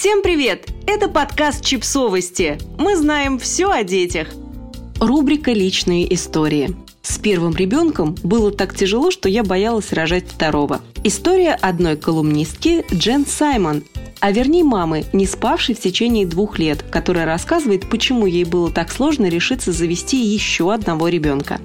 Всем привет! Это подкаст «Чипсовости». Мы знаем все о детях. Рубрика «Личные истории». С первым ребенком было так тяжело, что я боялась рожать второго. История одной колумнистки Джен Саймон, а вернее мамы, не спавшей в течение двух лет, которая рассказывает, почему ей было так сложно решиться завести еще одного ребенка.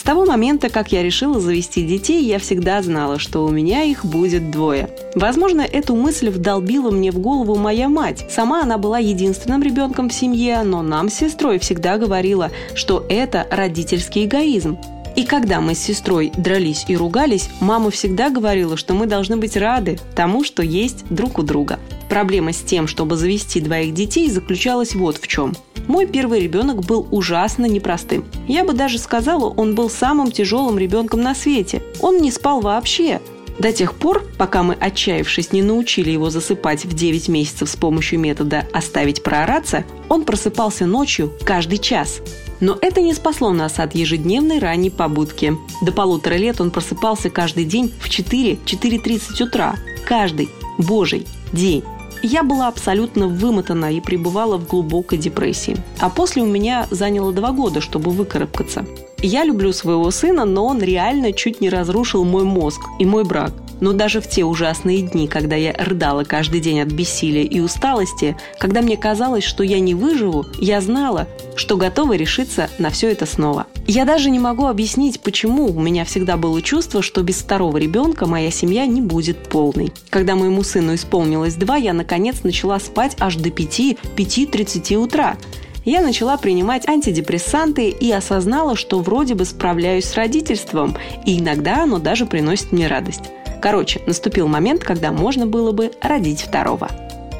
С того момента, как я решила завести детей, я всегда знала, что у меня их будет двое. Возможно, эту мысль вдолбила мне в голову моя мать. Сама она была единственным ребенком в семье, но нам с сестрой всегда говорила, что это родительский эгоизм. И когда мы с сестрой дрались и ругались, мама всегда говорила, что мы должны быть рады тому, что есть друг у друга. Проблема с тем, чтобы завести двоих детей, заключалась вот в чем – мой первый ребенок был ужасно непростым. Я бы даже сказала, он был самым тяжелым ребенком на свете. Он не спал вообще. До тех пор, пока мы, отчаявшись, не научили его засыпать в 9 месяцев с помощью метода «оставить проораться», он просыпался ночью каждый час. Но это не спасло нас от ежедневной ранней побудки. До полутора лет он просыпался каждый день в 4-4.30 утра. Каждый божий день. Я была абсолютно вымотана и пребывала в глубокой депрессии. А после у меня заняло два года, чтобы выкарабкаться. Я люблю своего сына, но он реально чуть не разрушил мой мозг и мой брак. Но даже в те ужасные дни, когда я рыдала каждый день от бессилия и усталости, когда мне казалось, что я не выживу, я знала, что готова решиться на все это снова. Я даже не могу объяснить, почему у меня всегда было чувство, что без второго ребенка моя семья не будет полной. Когда моему сыну исполнилось два, я наконец начала спать аж до 5-5.30 утра я начала принимать антидепрессанты и осознала, что вроде бы справляюсь с родительством, и иногда оно даже приносит мне радость. Короче, наступил момент, когда можно было бы родить второго.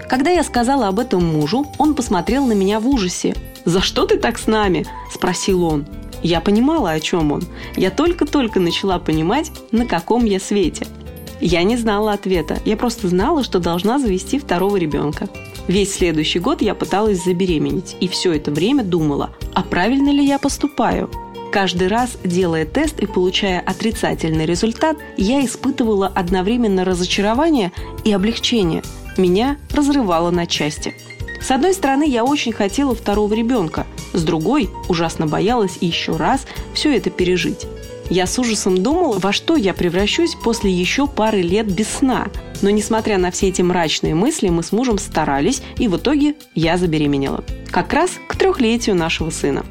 Когда я сказала об этом мужу, он посмотрел на меня в ужасе. «За что ты так с нами?» – спросил он. Я понимала, о чем он. Я только-только начала понимать, на каком я свете. Я не знала ответа. Я просто знала, что должна завести второго ребенка. Весь следующий год я пыталась забеременеть. И все это время думала, а правильно ли я поступаю? Каждый раз, делая тест и получая отрицательный результат, я испытывала одновременно разочарование и облегчение. Меня разрывало на части. С одной стороны, я очень хотела второго ребенка, с другой, ужасно боялась еще раз все это пережить. Я с ужасом думала, во что я превращусь после еще пары лет без сна. Но несмотря на все эти мрачные мысли, мы с мужем старались, и в итоге я забеременела. Как раз к трехлетию нашего сына.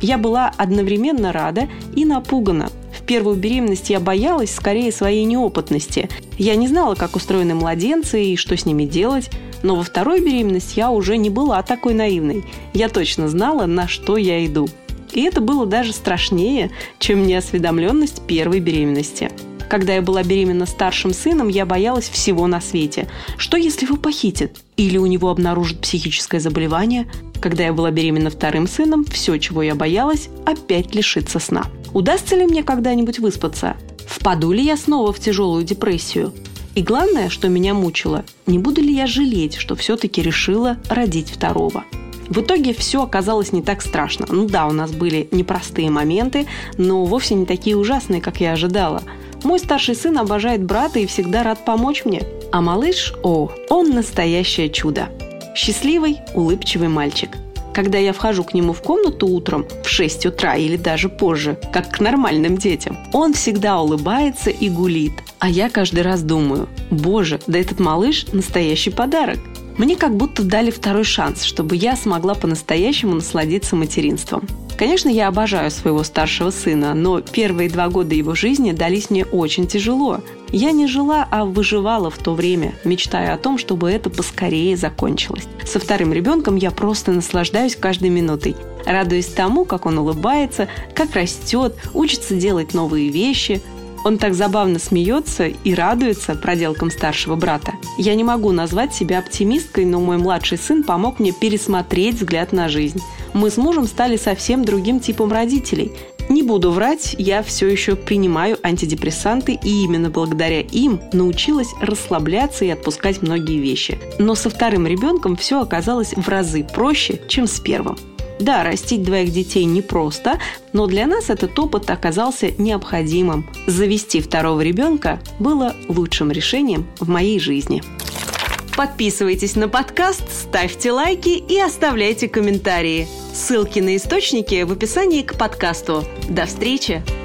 Я была одновременно рада и напугана. В первую беременность я боялась скорее своей неопытности. Я не знала, как устроены младенцы и что с ними делать. Но во второй беременность я уже не была такой наивной. Я точно знала, на что я иду. И это было даже страшнее, чем неосведомленность первой беременности. Когда я была беременна старшим сыном, я боялась всего на свете. Что, если его похитят? Или у него обнаружат психическое заболевание? Когда я была беременна вторым сыном, все, чего я боялась, опять лишиться сна. Удастся ли мне когда-нибудь выспаться? Впаду ли я снова в тяжелую депрессию? И главное, что меня мучило, не буду ли я жалеть, что все-таки решила родить второго. В итоге все оказалось не так страшно. Ну да, у нас были непростые моменты, но вовсе не такие ужасные, как я ожидала – мой старший сын обожает брата и всегда рад помочь мне. А малыш, о, он настоящее чудо. Счастливый, улыбчивый мальчик. Когда я вхожу к нему в комнату утром в 6 утра или даже позже, как к нормальным детям, он всегда улыбается и гулит. А я каждый раз думаю, боже, да этот малыш – настоящий подарок. Мне как будто дали второй шанс, чтобы я смогла по-настоящему насладиться материнством. Конечно, я обожаю своего старшего сына, но первые два года его жизни дались мне очень тяжело. Я не жила, а выживала в то время, мечтая о том, чтобы это поскорее закончилось. Со вторым ребенком я просто наслаждаюсь каждой минутой, радуясь тому, как он улыбается, как растет, учится делать новые вещи – он так забавно смеется и радуется проделкам старшего брата. Я не могу назвать себя оптимисткой, но мой младший сын помог мне пересмотреть взгляд на жизнь. Мы с мужем стали совсем другим типом родителей. Не буду врать, я все еще принимаю антидепрессанты, и именно благодаря им научилась расслабляться и отпускать многие вещи. Но со вторым ребенком все оказалось в разы проще, чем с первым. Да, растить двоих детей непросто, но для нас этот опыт оказался необходимым. Завести второго ребенка было лучшим решением в моей жизни. Подписывайтесь на подкаст, ставьте лайки и оставляйте комментарии. Ссылки на источники в описании к подкасту. До встречи!